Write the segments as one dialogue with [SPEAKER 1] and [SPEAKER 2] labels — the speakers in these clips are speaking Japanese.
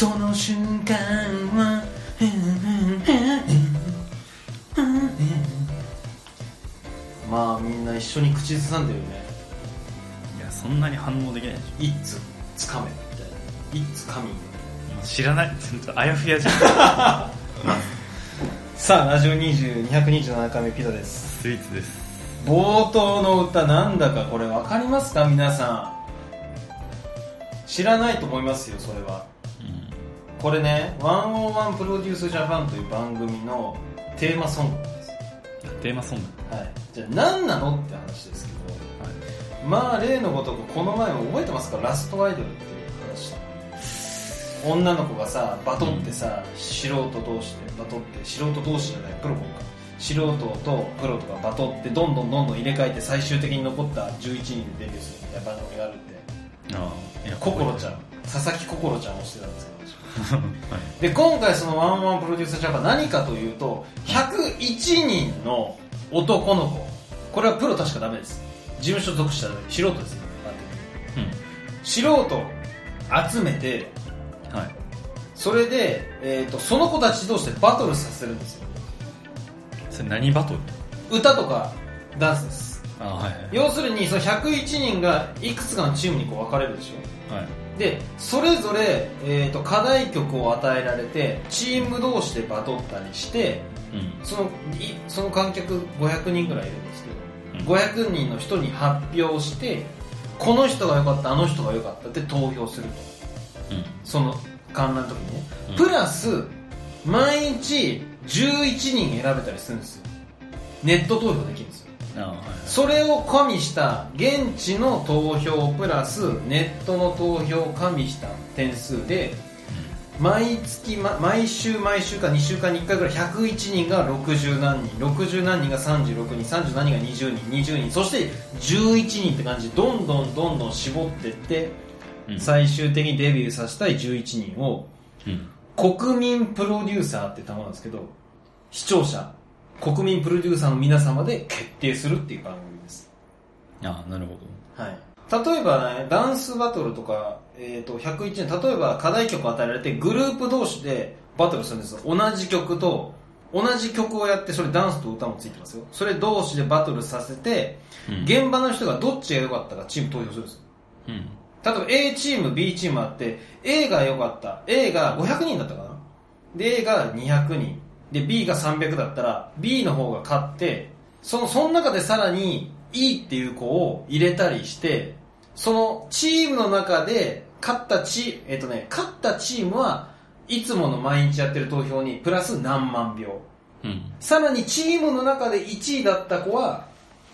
[SPEAKER 1] その瞬間はまあみんな一緒に口ずさんでるよね。
[SPEAKER 2] いやそんなに反応できないでし「
[SPEAKER 1] いつつかめ」みたいな「いつかみ」
[SPEAKER 2] 知らない。ちょっとあやふやじゃん。
[SPEAKER 1] さあラジオ20227回目ピザです。
[SPEAKER 2] スイーツです。
[SPEAKER 1] 冒頭の歌なんだかこれ分かりますか？皆さん。知らないと思いますよそれは。
[SPEAKER 2] うん
[SPEAKER 1] これね「101プロデュースジャパン」という番組のテーマソングなんです。
[SPEAKER 2] テーマソング。
[SPEAKER 1] はい。じゃあ何なのって話ですけどまあ例のごとくこの前も覚えてますか？ラストアイドルっていう話。女の子がさバトってさ、素人同士でバトって素人同士じゃないプロコンか。素人とプロとかバトってどんどんどんどん入れ替えて最終的に残った11人でデビューするみたいな番組があるんで。
[SPEAKER 2] ああ
[SPEAKER 1] 心ちゃん。佐々木心ちゃんをしてたんですけど。
[SPEAKER 2] はい
[SPEAKER 1] で今回そのワンワンプロデューサージャパン何かというと101人の男の子。これはプロ確かダメです。事務所属したら素人ですよ素人集めて
[SPEAKER 2] うんはい。
[SPEAKER 1] それで、えー、とその子たち同士でバトルさせるんですよ。
[SPEAKER 2] それ何バトル？
[SPEAKER 1] 歌とかダンスです。
[SPEAKER 2] ああはいはい。
[SPEAKER 1] 要するにその101人がいくつかのチームにこう分かれるでしょ。
[SPEAKER 2] はい
[SPEAKER 1] でそれぞれ、えー、と課題曲を与えられてチーム同士でバトったりして
[SPEAKER 2] うん。
[SPEAKER 1] そのいその観客500人ぐらいいるんですけど、
[SPEAKER 2] うん。
[SPEAKER 1] 500人の人に発表してこの人が良かったあの人が良かったって投票すると。
[SPEAKER 2] うん。
[SPEAKER 1] その観覧の時にね、
[SPEAKER 2] うん。
[SPEAKER 1] プラス毎日11人選べたりするんですよ。ネット投票できるそれを加味した現地の投票プラスネットの投票を加味した点数で毎月、ま、毎週毎週か2週間に1回ぐらい101人が60何人60何人が36人30何人が20人20人そして11人って感じでどんどんどんどん絞っていって、
[SPEAKER 2] うん。
[SPEAKER 1] 最終的にデビューさせたい11人を
[SPEAKER 2] うん。
[SPEAKER 1] 国民プロデューサーって単語なんですけど視聴者国民プロデューサーの皆様で決定するっていう番組です。
[SPEAKER 2] ああなるほ
[SPEAKER 1] はい、例えばねダンスバトルとか、えー、と101年例えば課題曲を与えられてグループ同士でバトルするんですよ。同じ曲と同じ曲をやってそれダンスと歌もついてますよ。それ同士でバトルさせて、
[SPEAKER 2] うん。
[SPEAKER 1] 現場の人がどっちが良かったかチーム投票するんですよ。
[SPEAKER 2] どうん。
[SPEAKER 1] 例えば A チーム B チームあって A が良かった。A が500人だったかな。で A が200人で B が300だったら B の方が勝ってそのその中でさらに E っていう子を入れたりしてそのチームの中で勝ったチえっ、とね勝ったチームはいつもの毎日やってる投票にプラス何万票。
[SPEAKER 2] うん。
[SPEAKER 1] さらにチームの中で1位だった子は、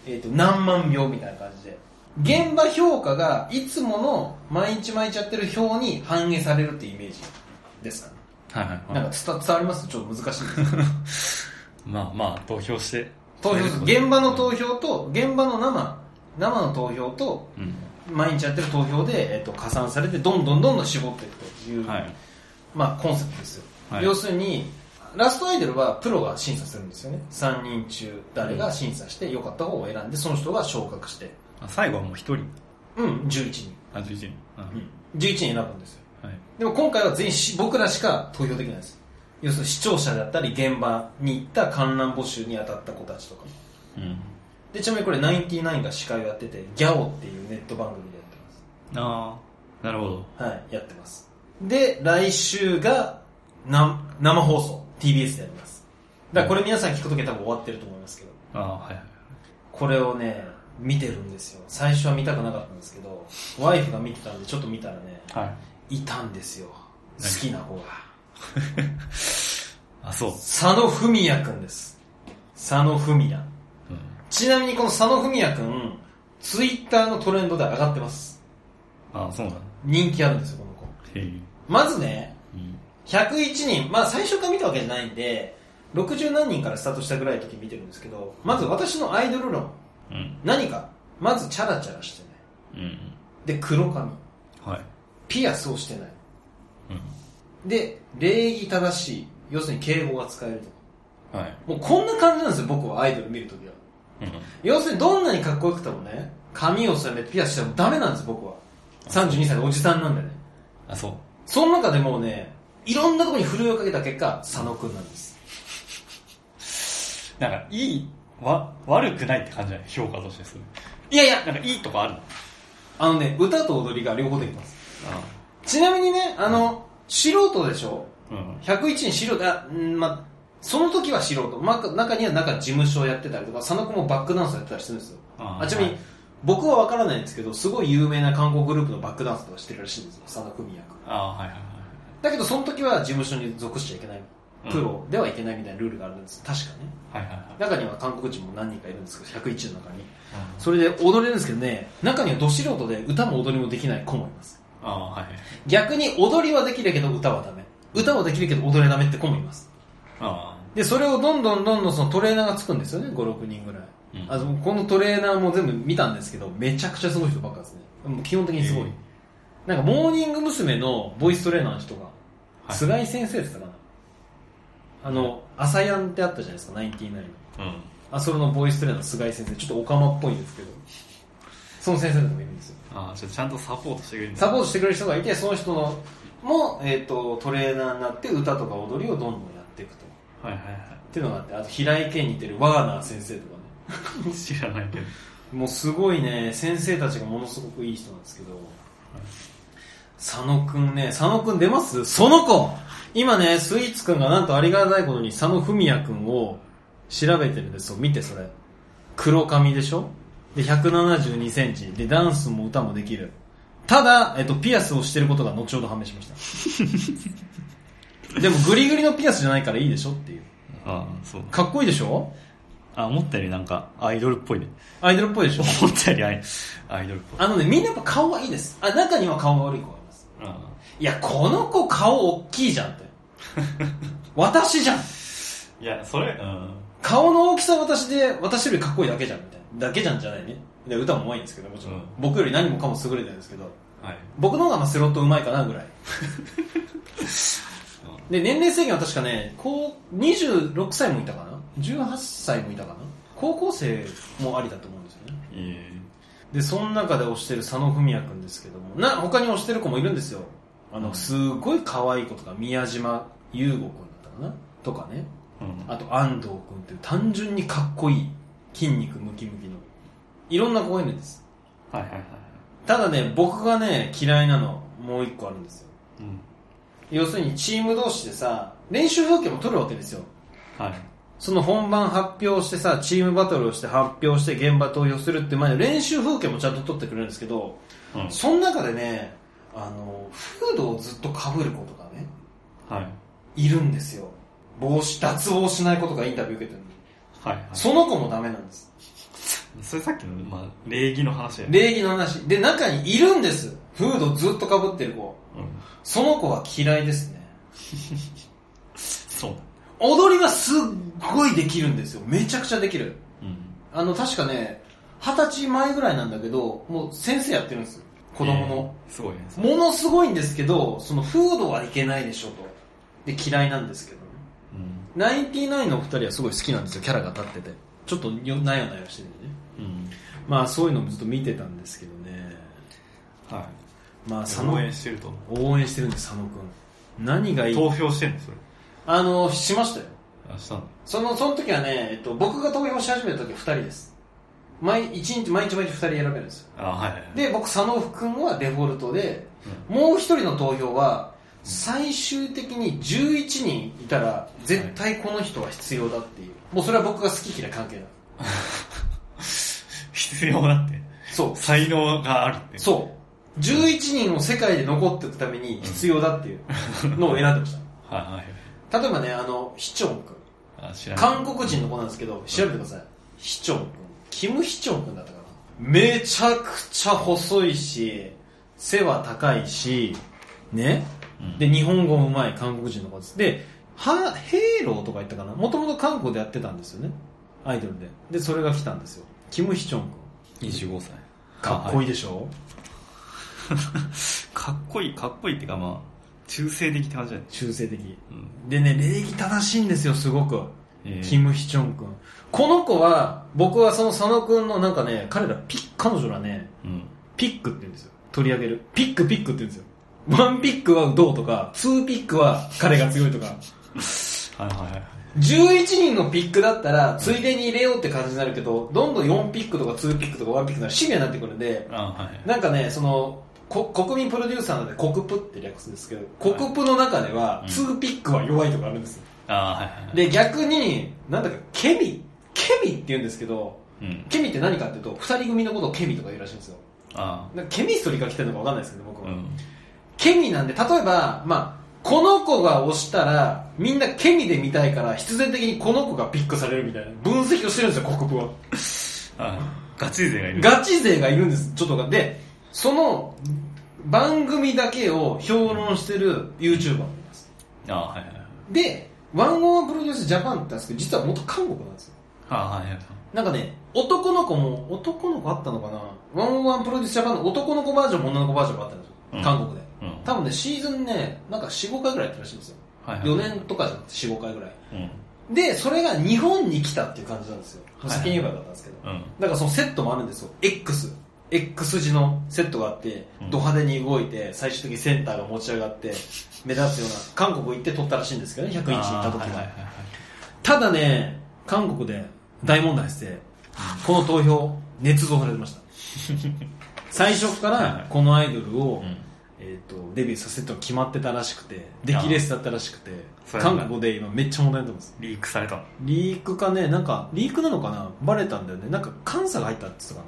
[SPEAKER 1] えー、と何万票みたいな感じで。現場評価がいつもの毎日毎日やってる票に反映されるっていうイメージですかね
[SPEAKER 2] はいはいはい。
[SPEAKER 1] なんか伝伝わります？ちょっと難しいです。
[SPEAKER 2] まあまあ投票して。
[SPEAKER 1] 投票現場の投票と現場の生生の投票と
[SPEAKER 2] うん。
[SPEAKER 1] 毎日やってる投票で、えー、と加算されてどんどんどんどん絞っていくという、
[SPEAKER 2] はい。
[SPEAKER 1] まあ、コンセプトですよ、
[SPEAKER 2] はい。
[SPEAKER 1] 要するにラストアイドルはプロが審査するんですよね。3人中誰が審査して良かった方を選んでその人が昇格して。
[SPEAKER 2] あ最後はもう一人。
[SPEAKER 1] うん11人、
[SPEAKER 2] あ11人。あ
[SPEAKER 1] うん、11人選ぶんですよ。
[SPEAKER 2] はい
[SPEAKER 1] でも今回は全員し僕らしか投票できないです。要するに視聴者だったり現場に行った観覧募集に当たった子たちとか。
[SPEAKER 2] うん。
[SPEAKER 1] でちなみにこれナインティナインが司会をやっててギャオっていうネット番組でやって
[SPEAKER 2] ああなるほど。
[SPEAKER 1] ますはいやってます。で来週がな生放送 TBS でやります。だからこれ皆さん聞くときは多分終わってると思いますけど。
[SPEAKER 2] ああはいはい。
[SPEAKER 1] これをね見てるんですよ。最初は見たくなかったんですけどワイフが見てたんでちょっと見たらね
[SPEAKER 2] はい
[SPEAKER 1] いたんですよ。好
[SPEAKER 2] 何
[SPEAKER 1] きな子が。
[SPEAKER 2] あそう。
[SPEAKER 1] 佐野文也くんです。佐野文也。
[SPEAKER 2] うん。
[SPEAKER 1] ちなみにこの佐野文也くんツイッターのトレンドで上がってます。
[SPEAKER 2] ああそうなの？
[SPEAKER 1] 人気あるんですよこの子。まずね
[SPEAKER 2] うん。
[SPEAKER 1] 101人まあ最初から見たわけじゃないんで60何人からスタートしたぐらいの時見てるんですけどまず私のアイドル論。
[SPEAKER 2] うん。
[SPEAKER 1] 何か？まずチャラチャラしてない
[SPEAKER 2] うん。
[SPEAKER 1] で黒髪。
[SPEAKER 2] はい
[SPEAKER 1] ピアスをしてない。
[SPEAKER 2] うん。
[SPEAKER 1] で礼儀正しい。要するに敬語が使えると
[SPEAKER 2] はい。
[SPEAKER 1] もうこんな感じなんですよ僕はアイドル見るときは。
[SPEAKER 2] うん。
[SPEAKER 1] 要するにどんなにかっこよくてもね髪を染めてピアスしてもダメなんです僕は。32歳のおじさんなんでね。
[SPEAKER 2] あそう。
[SPEAKER 1] その中でもうね、いろんなところにふるいをかけた結果、佐野くんなんです。
[SPEAKER 2] なんか、いい、わ、悪くないって感じじゃない？評価としてする。
[SPEAKER 1] いやいや、
[SPEAKER 2] なんか、いいとこあるの？
[SPEAKER 1] あのね、歌と踊りが両方できます。
[SPEAKER 2] あ
[SPEAKER 1] ちなみにね、あの、素人でしょ？
[SPEAKER 2] うん。
[SPEAKER 1] 101人素人、あ、んま、その時は素人。ま、中にはなんか事務所をやってたりとか、佐野くんもバックダンスやってたりするんですよ。
[SPEAKER 2] あ
[SPEAKER 1] あちなみに、
[SPEAKER 2] はい
[SPEAKER 1] 僕は分からないんですけど、すごい有名な韓国グループのバックダンスとかしてるらしいんですよ、佐野文也君。
[SPEAKER 2] ああ、はいはいはい。
[SPEAKER 1] だけど、その時は事務所に属しちゃいけない。プロではいけないみたいなルールがあるんです。確かね。
[SPEAKER 2] はいはいはい。
[SPEAKER 1] 中には韓国人も何人かいるんですけど、101の中に。それで踊れるんですけどね、中にはど素人で歌も踊りもできない子もいます。
[SPEAKER 2] ああ、はいはい。
[SPEAKER 1] 逆に踊りはできるけど歌はダメ。歌はできるけど踊れダメって子もいます。
[SPEAKER 2] あ
[SPEAKER 1] で、それをどんどんどんどんそのトレーナーがつくんですよね、5、6人ぐらい。
[SPEAKER 2] うん
[SPEAKER 1] あのこのトレーナーも全部見たんですけど、めちゃくちゃすごい人ばっかですね。もう基本的にすごい。
[SPEAKER 2] へえ
[SPEAKER 1] なんか、モーニング娘。のボイストレーナーの人が、
[SPEAKER 2] はい
[SPEAKER 1] 菅井先生って言ったかな。あの、朝やんってあったじゃないですか、ナインティナインの。
[SPEAKER 2] あ。うん。
[SPEAKER 1] あ、それのボイストレーナーの菅井先生、ちょっとオカマっぽいんですけど、その先生とかもいるんですよ。
[SPEAKER 2] ああ、じゃあちゃんとサポートしてくれる
[SPEAKER 1] サポートしてくれる人がいて、その人の、も、えっ、と、トレーナーになって歌とか踊りをどんどんやっていくと。
[SPEAKER 2] はいはいは
[SPEAKER 1] っていうのがあって、あと平井堅に似てるワーナー先生とかね。
[SPEAKER 2] い。知らないけど。
[SPEAKER 1] もうすごいね、先生たちがものすごくいい人なんですけど、佐野くんね、佐野くん出ます？その子今ね、スイーツくんがなんとありがたいことに佐野文也くんを調べてるんですよ。見てそれ。黒髪でしょ？で、172センチ。で、ダンスも歌もできる。ただ、えっと、ピアスをしてることが後ほど判明しました。でも、グリグリのピアスじゃないからいいでしょっていう。
[SPEAKER 2] ああ、そう。
[SPEAKER 1] かっこいいでしょ？
[SPEAKER 2] あ、思ったよりなんか、アイドルっぽいね。
[SPEAKER 1] アイドルっぽいでしょ？
[SPEAKER 2] 思ったよりアイアイドルっぽい。
[SPEAKER 1] あのね、みんなやっぱ顔はいいです。あ、中には顔が悪い子がいます。
[SPEAKER 2] あ
[SPEAKER 1] いや、この子顔大きいじゃんって。私じゃん。
[SPEAKER 2] あいや、それ、うん。
[SPEAKER 1] 顔の大きさは私で、私よりかっこいいだけじゃん、みたいな。だけじゃんじゃないね。で、歌も上手いんですけど、もちろん。
[SPEAKER 2] うん
[SPEAKER 1] 僕より何もかも優れてるんですけど、
[SPEAKER 2] はい。
[SPEAKER 1] 僕の方がまあスロット上手いかな、ぐらい。で、年齢制限は確かね、こう、26歳もいたかな ?18 歳もいたかな？高校生もありだと思うんですよね。で、その中で推してる佐野文也くんですけども、な、他に推してる子もいるんですよ。あの、すごい可愛い子とか、宮島優吾くんだったかなとかね。
[SPEAKER 2] うん。
[SPEAKER 1] あと、安藤くんっていう単純にかっこいい、筋肉ムキムキの。いろんな子がいるんです。
[SPEAKER 2] はいはいはい。
[SPEAKER 1] ただね、僕がね、嫌いなの、もう一個あるんですよ。
[SPEAKER 2] うん。
[SPEAKER 1] 要するに、チーム同士でさ、練習風景も撮るわけですよ。
[SPEAKER 2] はい。
[SPEAKER 1] その本番発表してさ、チームバトルをして発表して現場投票するって前に練習風景もちゃんと撮ってくれるんですけど、
[SPEAKER 2] うん。
[SPEAKER 1] その中でね、あの、フードをずっと被る子とかね、
[SPEAKER 2] はい。
[SPEAKER 1] いるんですよ。帽子、脱帽しない子とかインタビュー受けてるのに。
[SPEAKER 2] はい。はい。
[SPEAKER 1] その子もダメなんです。
[SPEAKER 2] それさっきの、まあ、礼儀の話だよね。
[SPEAKER 1] 礼儀の話。で、中にいるんです。フードずっと被ってる子。
[SPEAKER 2] うん。
[SPEAKER 1] その子は嫌いですね。
[SPEAKER 2] そう。
[SPEAKER 1] 踊りがすっごいできるんですよ。めちゃくちゃできる。
[SPEAKER 2] うん。
[SPEAKER 1] あの、確かね、二十歳前ぐらいなんだけど、もう先生やってるんですよ。子供の。
[SPEAKER 2] えー。すごいね。
[SPEAKER 1] ものすごいんですけど、そのフードはいけないでしょと。で、嫌いなんですけど。ナインティナインのお二人はすごい好きなんですよ、キャラが立ってて。ちょっとよなよなよしてるんでね。
[SPEAKER 2] うん。
[SPEAKER 1] まあそういうのもずっと見てたんですけどね。
[SPEAKER 2] は
[SPEAKER 1] まあ
[SPEAKER 2] い。
[SPEAKER 1] 佐野
[SPEAKER 2] 応援してると思う。
[SPEAKER 1] 応援してるんです、佐野くん。何がいい？
[SPEAKER 2] 投票してんのそれ。
[SPEAKER 1] あの、しましたよ。
[SPEAKER 2] あ、したんだ。
[SPEAKER 1] その、その時はね、えっと、僕が投票し始めた時は二人です。毎、一日、毎日毎日二人選べるんですよ。
[SPEAKER 2] あ、はいはいはい。
[SPEAKER 1] で、僕、佐野くんはデフォルトで、もう一人の投票は、最終的に11人いたら、絶対この人は必要だっていう。もうそれは僕が好き嫌い関係ない。
[SPEAKER 2] 必要だって。
[SPEAKER 1] そう。
[SPEAKER 2] 才能があるって。
[SPEAKER 1] そう。11人を世界で残っていくために必要だっていうのを選んでました。
[SPEAKER 2] は いはいはい。
[SPEAKER 1] 例えばね、あの、ヒチョン君。
[SPEAKER 2] あ、知らない。
[SPEAKER 1] 韓国人の子なんですけど、調べてください。ヒチョン君。キム・ヒチョン君だったかな。めちゃくちゃ細いし、背は高いし、ね。
[SPEAKER 2] うん
[SPEAKER 1] で、日本語も上手い韓国人の子です。で、は、ヘイローとか言ったかな？もともと韓国でやってたんですよね。アイドルで。で、それが来たんですよ。キム・ヒチョン君。
[SPEAKER 2] 25歳。
[SPEAKER 1] かっこいい
[SPEAKER 2] い。
[SPEAKER 1] でしょ、
[SPEAKER 2] かっこいい、かっこいいっていうかまあ、中性的って感じだよね。
[SPEAKER 1] 中性的。
[SPEAKER 2] うん。
[SPEAKER 1] でね、礼儀正しいんですよ、すごく。
[SPEAKER 2] えー
[SPEAKER 1] キム・ヒチョン君。この子は、僕はその佐野君のなんかね、彼らピッ、彼女らね、
[SPEAKER 2] うん。
[SPEAKER 1] ピックって言うんですよ。取り上げる。ピックピックって言うんですよ。1ピックはどうとか、2ピックは彼が強いとか。
[SPEAKER 2] はいはいはい。
[SPEAKER 1] 11人のピックだったら、ついでに入れようって感じになるけど、どんどん4ピックとか2ピックとか1ピックとかシビアになってくるんで、
[SPEAKER 2] あはい。
[SPEAKER 1] なんかね、その、こ国民プロデューサーなので、国プって略すんですけど、国プの中では、
[SPEAKER 2] うん
[SPEAKER 1] 2ピックは弱いとかあるんですよ。
[SPEAKER 2] あはい。
[SPEAKER 1] で、逆に、なんだか、ケミケミって言うんですけど、
[SPEAKER 2] うん。
[SPEAKER 1] ケミって何かっていうと、二人組のことをケミとか言うらしいんですよ。ケミストリーが来てるのかわかんないですけど、僕は。
[SPEAKER 2] うん。
[SPEAKER 1] ケミなんで、例えば、まあ、この子が押したら、みんなケミで見たいから、必然的にこの子がピックされるみたいな、分析をしてるんですよ、国プは。
[SPEAKER 2] あガチ勢がいる。
[SPEAKER 1] ガチ勢がいるんです、ちょっとが。で、その、番組だけを評論してる YouTuber がいます。
[SPEAKER 2] あはいはいはい。
[SPEAKER 1] で、ワンオンプロデュースジャパンって言ったんですけど、実は元韓国なんですよ。
[SPEAKER 2] あはいはい。
[SPEAKER 1] なんかね、男の子も、男の子あったのかな？ワンオンプロデュースジャパンの男の子バージョンも女の子バージョンもあったんですよ。
[SPEAKER 2] うん
[SPEAKER 1] 韓国で。
[SPEAKER 2] うん。
[SPEAKER 1] 多分ね、シーズンね、なんか4、5回ぐらいやってるらしいんですよ。
[SPEAKER 2] はいはい。
[SPEAKER 1] 4年とかじゃなくて4、5回ぐらい。
[SPEAKER 2] うん。
[SPEAKER 1] で、それが日本に来たっていう感じなんですよ。
[SPEAKER 2] はい
[SPEAKER 1] 先に言えばよかったんですけど。
[SPEAKER 2] うん。
[SPEAKER 1] だからそのセットもあるんですよ。X。X 字のセットがあって
[SPEAKER 2] うん、
[SPEAKER 1] ド派手に動いて、最終的にセンターが持ち上がって、目立つような、韓国行って撮ったらしいんですけどね、101行った時は。
[SPEAKER 2] はいはいはいはい。
[SPEAKER 1] ただね、韓国で大問題発生。この投票、捏造されてました。最初からこのアイドルを、
[SPEAKER 2] うん。
[SPEAKER 1] えー、とデビューさせると決まってたらしくて出来レースだったらしくて韓国で今めっちゃ問題になってます。
[SPEAKER 2] リークされたの？
[SPEAKER 1] リークかねなんかリークなのかな？バレたんだよね。なんか監査が入ったって言って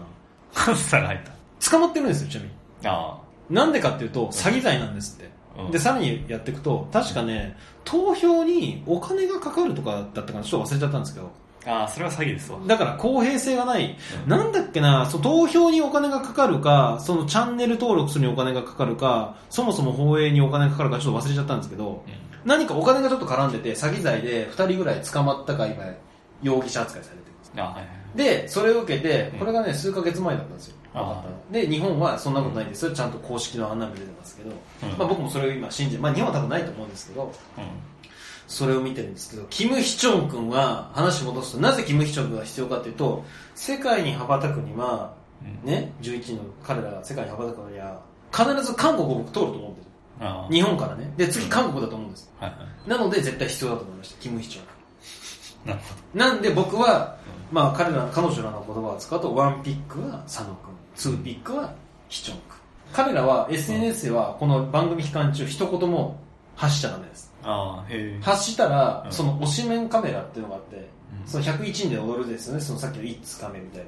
[SPEAKER 1] たか
[SPEAKER 2] カンサが入っ
[SPEAKER 1] な捕まってるんですよちなみに。
[SPEAKER 2] た。あ
[SPEAKER 1] なんでかっていうと詐欺罪なんですって、
[SPEAKER 2] うん。
[SPEAKER 1] でさらにやっていくと確かね投票にお金がかかるとかだったかな。ちょっと忘れちゃったんですけど
[SPEAKER 2] あ。それは詐欺ですわ。
[SPEAKER 1] だから公平性がない、
[SPEAKER 2] うん
[SPEAKER 1] なんだっけな、そう投票にお金がかかるか、そのチャンネル登録するにお金がかかるか、そもそも放映にお金がかかるかちょっと忘れちゃったんですけど、何かお金がちょっと絡んでて、詐欺罪で2人ぐらい捕まったか今、容疑者扱いされてるんです。
[SPEAKER 2] あはいはい。
[SPEAKER 1] で、それを受けて
[SPEAKER 2] う、ん
[SPEAKER 1] これがね、数ヶ月前だったんですよ。で、日本はそんなことないんですよ。ちゃんと公式の案内も出てますけど、
[SPEAKER 2] うん
[SPEAKER 1] まあ僕もそれを今信じて、まあ日本は多分ないと思うんですけど、
[SPEAKER 2] うん。
[SPEAKER 1] それを見てるんですけど、キム・ヒチョン君は、話戻すと、なぜキム・ヒチョン君が必要かというと、世界に羽ばたくには、
[SPEAKER 2] うん。
[SPEAKER 1] ね、11人の彼らが世界に羽ばたくのには、必ず韓国を僕通ると思うんですよ。
[SPEAKER 2] ああ。
[SPEAKER 1] 日本からね。で、次韓国だと思うんです。
[SPEAKER 2] はいはい。
[SPEAKER 1] なので、絶対必要だと思いました、キム・ヒチョン君。
[SPEAKER 2] なるほ
[SPEAKER 1] なんで僕は、まあ彼ら、彼女らの言葉を使うと、ワンピックは佐野君、ツーピックはヒチョン君。彼らは SNS ではこの番組期間中一言も発しちゃダメです。
[SPEAKER 2] ど。ああ、へえ。
[SPEAKER 1] 発したら、
[SPEAKER 2] うん
[SPEAKER 1] その推しメンカメラっていうのがあって、
[SPEAKER 2] うん
[SPEAKER 1] その101人で踊るですよね、そのさっきのイッツカメみたいな。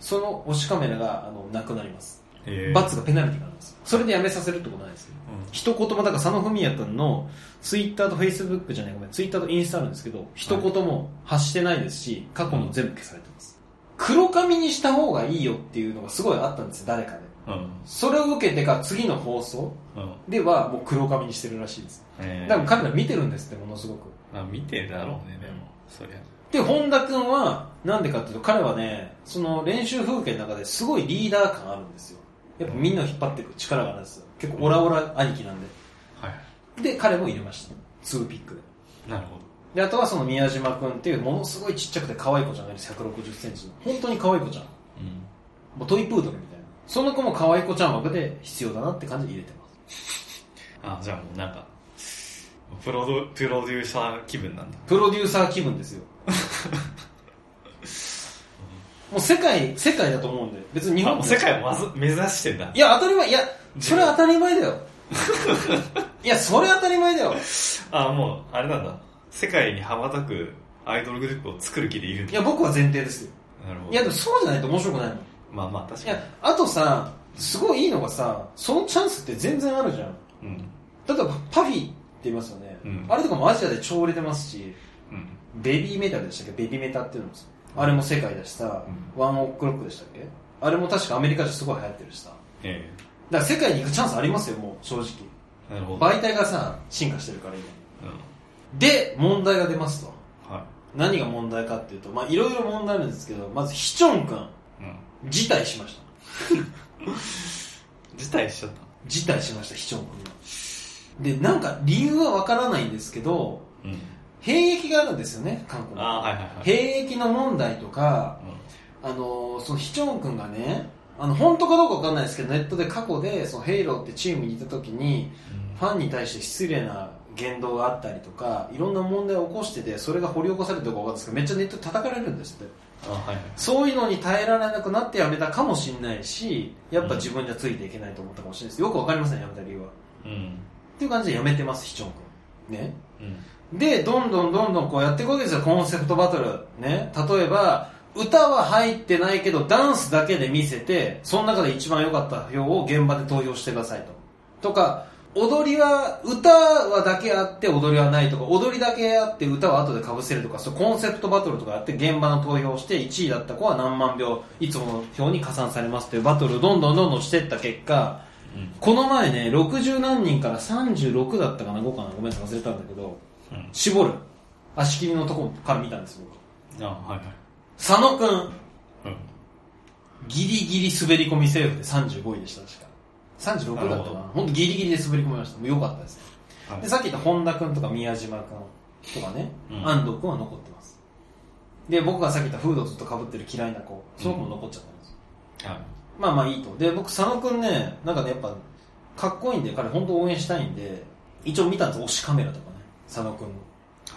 [SPEAKER 1] その推しカメラがあのなくなります。
[SPEAKER 2] へえ。
[SPEAKER 1] 罰がペナルティがあるんですよ。それでやめさせるってことないですよ。
[SPEAKER 2] うん。
[SPEAKER 1] 一言も、だから佐野文也君のツイッターとフェイスブックじゃないごめん、ツイッターとインスタあるんですけど、一言も発してないですし、過去の全部消されてます。黒髪にした方がいいよっていうのがすごいあったんですよ、誰かで。
[SPEAKER 2] うん。
[SPEAKER 1] それを受けてか次の放送
[SPEAKER 2] うん。
[SPEAKER 1] ではもう黒髪にしてるらしいです。
[SPEAKER 2] ええ。
[SPEAKER 1] だから彼ら見てるんですって、ものすごく。
[SPEAKER 2] まあ見てるだろうね、でも。そりゃ。
[SPEAKER 1] で、本田君は、なんでかっていうと、彼はね、その練習風景の中ですごいリーダー感あるんですよ。やっぱみんなを引っ張っていく力があるんですよ。結構オラオラ兄貴なんで。
[SPEAKER 2] はい。
[SPEAKER 1] で、彼も入れました。2ピックで。
[SPEAKER 2] なるほど。
[SPEAKER 1] で、あとはその宮島君っていうものすごいちっちゃくて可愛い子ちゃんがいるんです160センチの。本当に可愛い子ちゃん。
[SPEAKER 2] うん。
[SPEAKER 1] もうトイプードルみ。その子も可愛い子ちゃん枠で必要だなって感じで入れてます。
[SPEAKER 2] あ、じゃあもうなんか、プロド、プロデューサー気分なんだ。
[SPEAKER 1] プロデューサー気分ですよ。もう世界、世界だと思うんで。別に日
[SPEAKER 2] あ、
[SPEAKER 1] 本
[SPEAKER 2] もう世界をまず目指してんだ
[SPEAKER 1] い。や、当たり前、いや、それは当たり前だよ。いや、それ当たり前だよ。
[SPEAKER 2] あ、もう、あれなんだ。世界に羽ばたくアイドルグループを作る気でいる
[SPEAKER 1] いや、僕は前提ですよ。
[SPEAKER 2] なるほど。
[SPEAKER 1] いや、でもそうじゃないと面白くないもん。
[SPEAKER 2] まあまあ確
[SPEAKER 1] い
[SPEAKER 2] かに。
[SPEAKER 1] や、あとさ、すごいいいのがさ、そのチャンスって全然あるじゃん。
[SPEAKER 2] うん。
[SPEAKER 1] 例えば、パフィーって言いますよね。
[SPEAKER 2] うん
[SPEAKER 1] あれとかもアジアで超売れてますし、
[SPEAKER 2] うん。
[SPEAKER 1] ベビーメタルでしたっけ？ベビーメタっていうのもさあれも世界だしさ、ワンオックロックでしたっけ？あれも確かアメリカじゃすごい流行ってるしさ。
[SPEAKER 2] え
[SPEAKER 1] だから世界に行くチャンスありますよ、もう、正直。
[SPEAKER 2] えなるほど。
[SPEAKER 1] 媒体がさ、進化してるから今。
[SPEAKER 2] うん。
[SPEAKER 1] で、問題が出ますと。
[SPEAKER 2] は
[SPEAKER 1] 何が問題かっていうと、まあいろいろ問題あるんですけど、まずヒチョン君。辞退しました。
[SPEAKER 2] 辞退しちゃった。
[SPEAKER 1] 辞退しました、ヒチョン君が。で、なんか理由はわからないんですけど、
[SPEAKER 2] うん。
[SPEAKER 1] 兵役があるんですよね、韓国。
[SPEAKER 2] ああ、はいはいはい。
[SPEAKER 1] 兵役の問題とか、
[SPEAKER 2] う
[SPEAKER 1] あのーそのヒチョン君がね、ああの本当かどうかわかんないですけどネットで過去でそのヘイローってチームにいた時にファンに対して失礼な言動があったりとかいろんな問題を起こしててそれが掘り起こされてるかわかんないですけどめっちゃネットで叩かれるんですって
[SPEAKER 2] あはいはい。
[SPEAKER 1] そういうのに耐えられなくなってやめたかもしれないしやっぱ自分じゃついていけないと思ったかもしれないです。よくわかりませんやめた理由は。
[SPEAKER 2] うん。
[SPEAKER 1] っていう感じでやめてますヒチョン君。ね。
[SPEAKER 2] うん。
[SPEAKER 1] で、どんどんどんどんこうやっていくわけですよ、コンセプトバトル。ね。例えば、歌は入ってないけど、ダンスだけで見せて、その中で一番良かった票を現場で投票してくださいと。とか、踊りは、歌はだけあって踊りはないとか、踊りだけあって歌は後で被せるとか、そうコンセプトバトルとかやって現場の投票して1位だった子は何万票、いつもの票に加算されますというバトルをどんどんどんどんしていった結果、
[SPEAKER 2] うん。
[SPEAKER 1] この前ね、60何人から36だったかな、5かな、ごめんなさい忘れたんだけど、
[SPEAKER 2] うん。
[SPEAKER 1] 絞る。足切りのとこから見たんです僕。
[SPEAKER 2] あはいはい。
[SPEAKER 1] 佐野くん。
[SPEAKER 2] うん。
[SPEAKER 1] ギリギリ滑り込みセーフで35位でした確か36だったかな。本当ギリギリで滑り込みました。もう良かったです。
[SPEAKER 2] はい。
[SPEAKER 1] でさっき言った本田くんとか宮島くんとかね、
[SPEAKER 2] うん。
[SPEAKER 1] 安藤くんは残ってます。で僕がさっき言ったフードずっと被ってる嫌いな子その子も残っちゃったんですよ、
[SPEAKER 2] はい。
[SPEAKER 1] まあまあいいと。で僕佐野くんねなんかねやっぱかっこいいんで彼本当応援したいんで一応見たんです推しカメラとかね。佐野くんの。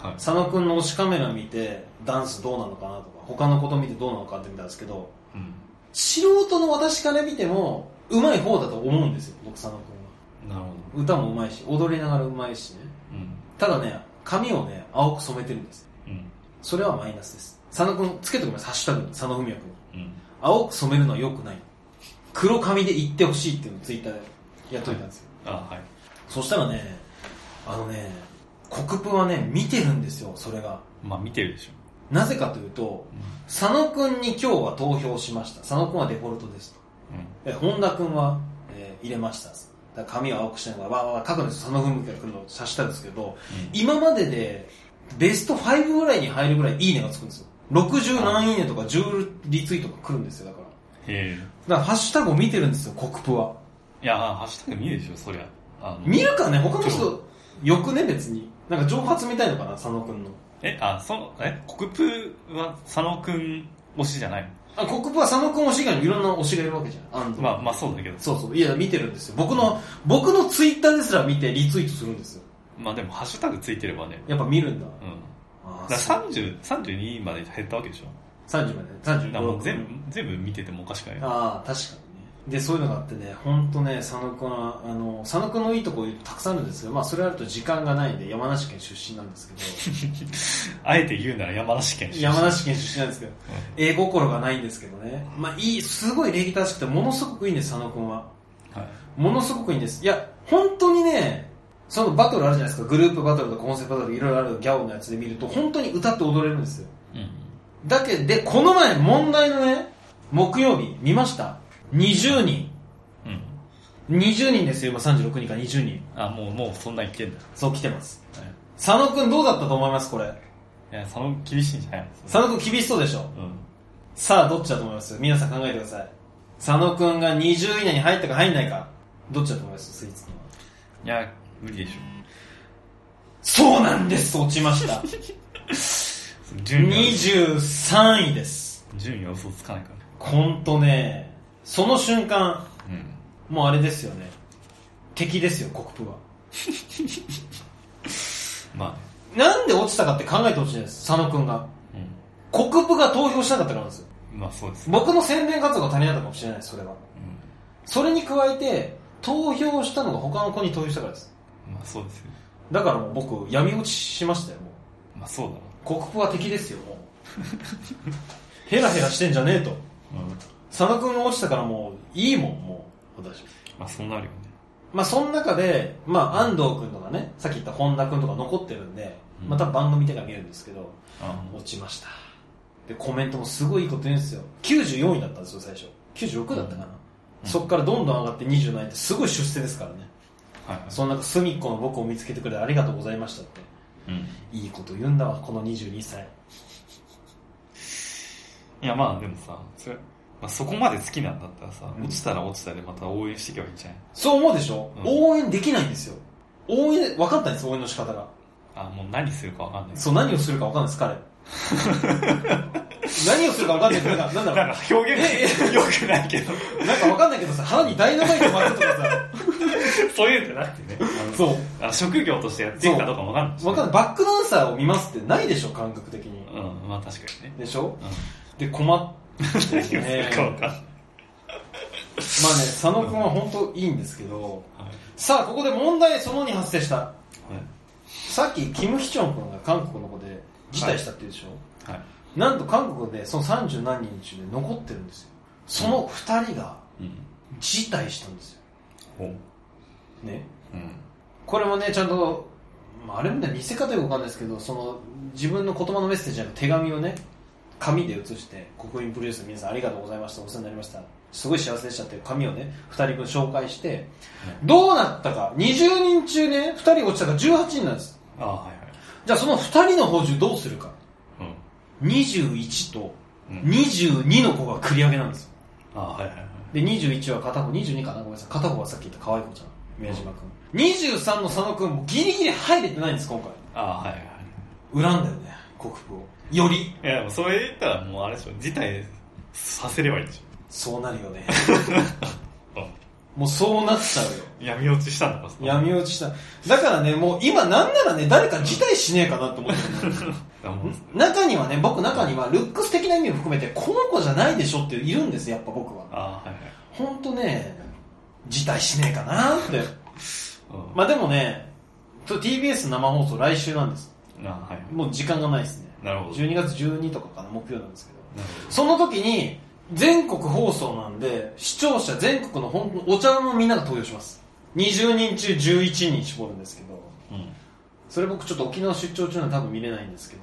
[SPEAKER 2] はい。
[SPEAKER 1] 佐野くんの推しカメラ見てダンスどうなのかなとか他のこと見てどうなのかって見たんですけど
[SPEAKER 2] うん。
[SPEAKER 1] 素人の私から見てもうまい方だと思うんですよ僕佐野くんは。
[SPEAKER 2] なるほ
[SPEAKER 1] 歌もうまいし踊りながらうまいしね。
[SPEAKER 2] どうん。
[SPEAKER 1] ただね髪をね青く染めてるんです。
[SPEAKER 2] うん。
[SPEAKER 1] それはマイナスです。佐野くんつけておきますハッシュタグ佐野文也くん
[SPEAKER 2] うん。
[SPEAKER 1] 青く染めるのは良くない。黒髪で言ってほしいっていうのをツイッターでやっといたんですよ。
[SPEAKER 2] あはい。
[SPEAKER 1] そしたらねあのね国プはね見てるんですよそれが。
[SPEAKER 2] まあ見てるでしょ。
[SPEAKER 1] なぜかというと佐野くんに今日は投票しました。佐野くんはデフォルトですと
[SPEAKER 2] うん。
[SPEAKER 1] え本田くんは、えー入れました。髪を青くしながわーわー書くんで佐野文也くんの差したんですけど、今まででベスト5ぐらいに入るぐらいいいねがつくんですよ。60何いいねとか10リツイートが来るんですよだから。
[SPEAKER 2] へえ
[SPEAKER 1] だからハッシュタグを見てるんですよ国プは。い
[SPEAKER 2] やハッシュタグ見るでしょそりゃ。
[SPEAKER 1] 見るかね他の
[SPEAKER 2] そ
[SPEAKER 1] 人よくね別に。なんか蒸発みたいのかな佐野くんの。
[SPEAKER 2] えあそのえ国プは佐野くん推しじゃない
[SPEAKER 1] あ国プは佐野くん推し以外にもいろんな推しがいるわけじゃん。安藤。
[SPEAKER 2] まあまあそうだけど。
[SPEAKER 1] そうそう。いや見てるんですよ。僕の僕のツイッターですら見てリツイートするんですよ。
[SPEAKER 2] まあでもハッシュタグついてればね。
[SPEAKER 1] やっぱ見るんだ。
[SPEAKER 2] うん。
[SPEAKER 1] あ
[SPEAKER 2] だから30 32まで減ったわけでしょ。
[SPEAKER 1] 30まで
[SPEAKER 2] だからも
[SPEAKER 1] 35
[SPEAKER 2] う全部全部見ててもおかしくない
[SPEAKER 1] ああ確かに。ねでそういうのがあってね本当ね佐野くんはあの佐野くんのいいところたくさんあるんですけどまあそれあると時間がないんで山梨県出身なんですけ
[SPEAKER 2] あえて言うなら山梨県出身。
[SPEAKER 1] ど山梨県出身なんですけど。絵心がないんですけどね。まあいいすごい礼儀正しくてものすごくいいんです佐野くんは。
[SPEAKER 2] はい。
[SPEAKER 1] ものすごくいいんです。いや本当にねそのバトルあるじゃないですか。グループバトルとコンセプトバトルいろいろあるギャオのやつで見ると本当に歌って踊れるんですよ。
[SPEAKER 2] うん。
[SPEAKER 1] だけでこの前問題のね木曜日見ました？20人。
[SPEAKER 2] うん。
[SPEAKER 1] 20人ですよ今36人から20人。
[SPEAKER 2] あもうもうそんな言ってんだ。
[SPEAKER 1] そう来てます。佐野くんどうだったと思いますこれ？
[SPEAKER 2] いや佐野厳しいんじゃない
[SPEAKER 1] 佐野くん厳しそうでしょ？
[SPEAKER 2] うん。
[SPEAKER 1] さあどっちだと思います？皆さん考えてください。佐野くんが20位以内に入ったか入んないか。どっちだと思います？スイーツくんは。い
[SPEAKER 2] や無理でしょ。
[SPEAKER 1] そうなんです落ちました。
[SPEAKER 2] 順位は
[SPEAKER 1] 23位です。
[SPEAKER 2] 順位は嘘つかないから
[SPEAKER 1] ほんとねその瞬間
[SPEAKER 2] うん。
[SPEAKER 1] もうあれですよね。敵ですよ国プは
[SPEAKER 2] ま
[SPEAKER 1] なんで落ちたかって考えてほしいんです佐野くんが。
[SPEAKER 2] あねうん。
[SPEAKER 1] 国プが投票しなかったからなんですよ。
[SPEAKER 2] まあそうです
[SPEAKER 1] 僕の宣伝活動が足りなかったかもしれないですそれは。
[SPEAKER 2] う
[SPEAKER 1] それに加えて投票したのが他の子に投票したからです。
[SPEAKER 2] んまあそうですよ
[SPEAKER 1] だからもう僕闇落ちしましたよも
[SPEAKER 2] まあそうだろ
[SPEAKER 1] う国プは敵ですよもう。ヘラヘラしてんじゃねえと。
[SPEAKER 2] ううん
[SPEAKER 1] 佐野くんが落ちたからもういいもんもう私。
[SPEAKER 2] まあそうなるよね。
[SPEAKER 1] まあその中で、まあ安藤くんとかねさっき言った本田くんとか残ってるんで、
[SPEAKER 2] うん。
[SPEAKER 1] また番組でが見るんですけど
[SPEAKER 2] あ
[SPEAKER 1] 落ちました。でコメントもすごいいいこと言うんですよ。94位だったんですよ最初。96だったかな、
[SPEAKER 2] うん。
[SPEAKER 1] そっからどんどん上がって27位ってすごい出世ですからね。
[SPEAKER 2] はいはい。
[SPEAKER 1] その中隅っこの僕を見つけてくれてありがとうございましたって。
[SPEAKER 2] うん。
[SPEAKER 1] いいこと言うんだわこの22歳。
[SPEAKER 2] いやまあでもさそれ、まあ、そこまで好きなんだったらさ、
[SPEAKER 1] うん。
[SPEAKER 2] 落ちたら落ちたでまた応援していけばいいんじゃない？
[SPEAKER 1] そう思うでしょ、
[SPEAKER 2] うん。
[SPEAKER 1] 応援できないんですよ。応援分かったんです応援の仕方が。
[SPEAKER 2] あもう何するかわかんない。
[SPEAKER 1] そう何をするか分かんないです彼。何をするか分かんないけどなんかなんだろう。
[SPEAKER 2] なんか表現良くないけど、
[SPEAKER 1] なんか分かんないけどさ腹にダイナマイト巻くとかさ。
[SPEAKER 2] そういうんじゃなくてね、あの
[SPEAKER 1] そう。
[SPEAKER 2] あの職業としてやってるかどうかもわかんないしね、
[SPEAKER 1] 分かんない。バックダンサーを見ますってないでしょ感覚的に。
[SPEAKER 2] うん、まあ確かにね。
[SPEAKER 1] でしょ？
[SPEAKER 2] うん。
[SPEAKER 1] で困って
[SPEAKER 2] 何をす
[SPEAKER 1] ね
[SPEAKER 2] るかわかんない。
[SPEAKER 1] まあね佐野君は本当いいんですけど
[SPEAKER 2] はい。
[SPEAKER 1] さあここで問題その2発生した
[SPEAKER 2] はい。
[SPEAKER 1] さっきキム・ヒチョン君が韓国の子で辞退したって言うでしょ、
[SPEAKER 2] はい。
[SPEAKER 1] なんと韓国でその30何人中で残ってるんですよその2人が
[SPEAKER 2] うん。
[SPEAKER 1] 辞退したんですよ
[SPEAKER 2] ほう。
[SPEAKER 1] ね
[SPEAKER 2] うん。
[SPEAKER 1] これもねちゃんと、まあ、あれもね見せ方よくわかんないですけどその自分の言葉のメッセージじゃなく手紙をね紙で写して国民プロデュースの皆さんありがとうございましたお世話になりました。すごい幸せでしたっていう紙をね2人分紹介してどうなったか。20人中ね2人落ちたから18人なんです。
[SPEAKER 2] ああ、はいはい。
[SPEAKER 1] じゃあその2人の補充どうするか。
[SPEAKER 2] うん。
[SPEAKER 1] 21と
[SPEAKER 2] うん。
[SPEAKER 1] 22の子が繰り上げなんですよ。
[SPEAKER 2] ああ、はいはいはい。
[SPEAKER 1] で21は片方22かなごめんなさい片方はさっき言った可愛い子ちゃん。宮島君23の佐野君もギリギリ入れてないんです今回。
[SPEAKER 2] ああ、はいはいはい。
[SPEAKER 1] 恨んだよね国府をより。
[SPEAKER 2] いや、でもそれ言ったらもうあれでしょ、辞退させればいいでし
[SPEAKER 1] そうなるよね。
[SPEAKER 2] ょ。
[SPEAKER 1] もうそうなっちゃうよ。
[SPEAKER 2] うん闇落ちしたのか、
[SPEAKER 1] 闇落ちした。だからねもう今なんならね誰か辞退しねえかなと思ってる。
[SPEAKER 2] あもう
[SPEAKER 1] 中にはね僕中にはルックス的な意味も含めてこの子じゃないでしょっているんですやっぱ僕は。
[SPEAKER 2] ああ、はいはい。
[SPEAKER 1] 本当ね辞退しねえかなって。
[SPEAKER 2] うん。
[SPEAKER 1] まあでもねと TBS 生放送来週なんです。
[SPEAKER 2] ああ、はい。
[SPEAKER 1] もう時間がないですね
[SPEAKER 2] なるほど。
[SPEAKER 1] 12月12とかかな木曜なんですけど。その時に全国放送なんで視聴者全国の本当お茶のみんなが投票します20人中11人絞るんですけど
[SPEAKER 2] うん。
[SPEAKER 1] それ僕ちょっと沖縄出張中なんで多分見れないんですけど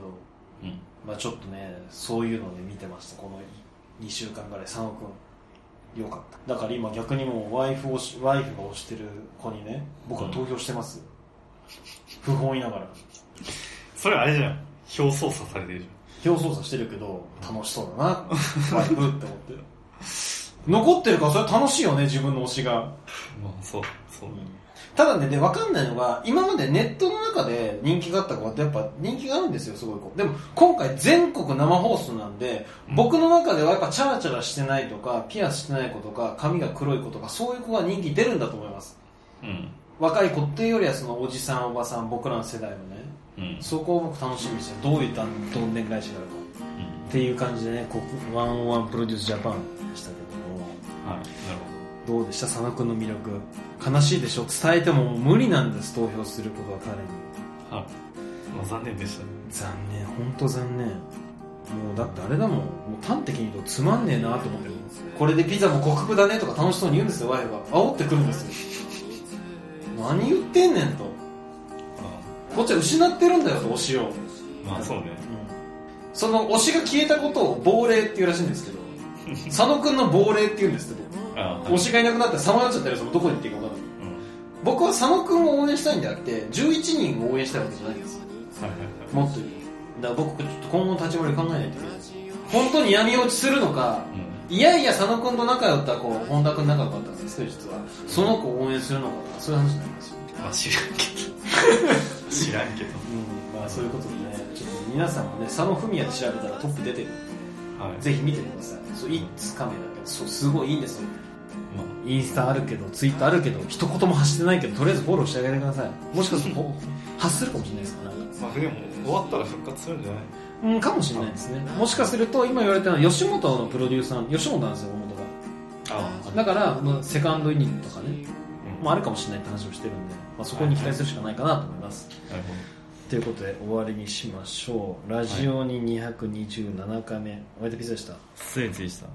[SPEAKER 2] うん。
[SPEAKER 1] まあちょっとねそういうので見てましたこの2週間ぐらい佐野くんよかっただから今逆にもうワイフをしワイフが推してる子にね僕は投票してます、不本意ながら
[SPEAKER 2] それあれじゃん。表操作されてるじ
[SPEAKER 1] 票操作してるけど楽しそうだなワイフって思って残ってるからそれは楽しいよね自分の推しが
[SPEAKER 2] ゃん。まあ、そう、そう。
[SPEAKER 1] ただねで分かんないのが今までネットの中で人気があった子はやっぱ人気があるんですよすごい子でも今回全国生放送なんで、
[SPEAKER 2] うん
[SPEAKER 1] 僕の中ではやっぱチャラチャラしてないとかピアスしてない子とか髪が黒い子とかそういう子が人気出るんだと思います
[SPEAKER 2] うん。
[SPEAKER 1] 若い子っていうよりはそのおじさんおばさん僕らの世代のね
[SPEAKER 2] うん。
[SPEAKER 1] そこを僕楽しみにしてどういうどんでん返しがあるか。っていう感じでね国ワンワンプロデュースジャパンでしたけども。
[SPEAKER 2] はい。なるほ
[SPEAKER 1] ど。うでした？佐野君の魅力。悲しいでしょ？伝えても無理なんです。投票することは彼に。
[SPEAKER 2] ど。はい。まあ、残念でしたね。
[SPEAKER 1] 残念。本当残念。もうだってあれだもん。もう端的に言うとつまんねえなと思ってるこれでピザも国服だねとか楽しそうに言うんですよワイフが煽ってくるんですよ。何言ってんねんとこっちは失ってるんだよと推しを、
[SPEAKER 2] まあ、そうね。
[SPEAKER 1] その推しが消えたことを亡霊っていうらしいんですけど 佐野くんの亡霊って言うんですって
[SPEAKER 2] ああ、
[SPEAKER 1] 僕推しがいなくなったらさまよっちゃったりそのどこに行っていいか分かんない
[SPEAKER 2] うん。
[SPEAKER 1] 僕は佐野くんを応援したいんであって11人を応援したいわけじゃないんですよ
[SPEAKER 2] はいはいはい。
[SPEAKER 1] もっと言うだから僕ちょっと今後の立ち回り考えないといけない本当に闇落ちするのか
[SPEAKER 2] うん。
[SPEAKER 1] いやいや佐野くんと仲良かった子本田くん仲良かったんですけど実はその子を応援するのかとかそういう話になりますよ、
[SPEAKER 2] まあ、知らんけど。知らんけど。
[SPEAKER 1] うんまあ、そういうことでねちょっと皆さんもね佐野文也で調べたらトップ出てる
[SPEAKER 2] はい。
[SPEAKER 1] ぜひ見てください。そういつカメラだけどそうすごいいいんですよ。
[SPEAKER 2] ま
[SPEAKER 1] インスタあるけどツイッターあるけど一言も発してないけどとりあえずフォローしてあげてくださ。いもしかすると 発するかもしれないですから
[SPEAKER 2] まあ、でも、終わったら復活するんじゃない？
[SPEAKER 1] うん、かもしれないですね。もしかすると、今言われたのは、吉本のプロデューサー、吉本なんですよ、元が。だから、まあセカンドイニットとかね、
[SPEAKER 2] うん。
[SPEAKER 1] もあるかもしれないって話をしてるんで、まあ、そこに期待するしかないかなと思います。ということで、終わりにしましょう。ラジオに227回目、お相手ピザでした。
[SPEAKER 2] 失礼でした。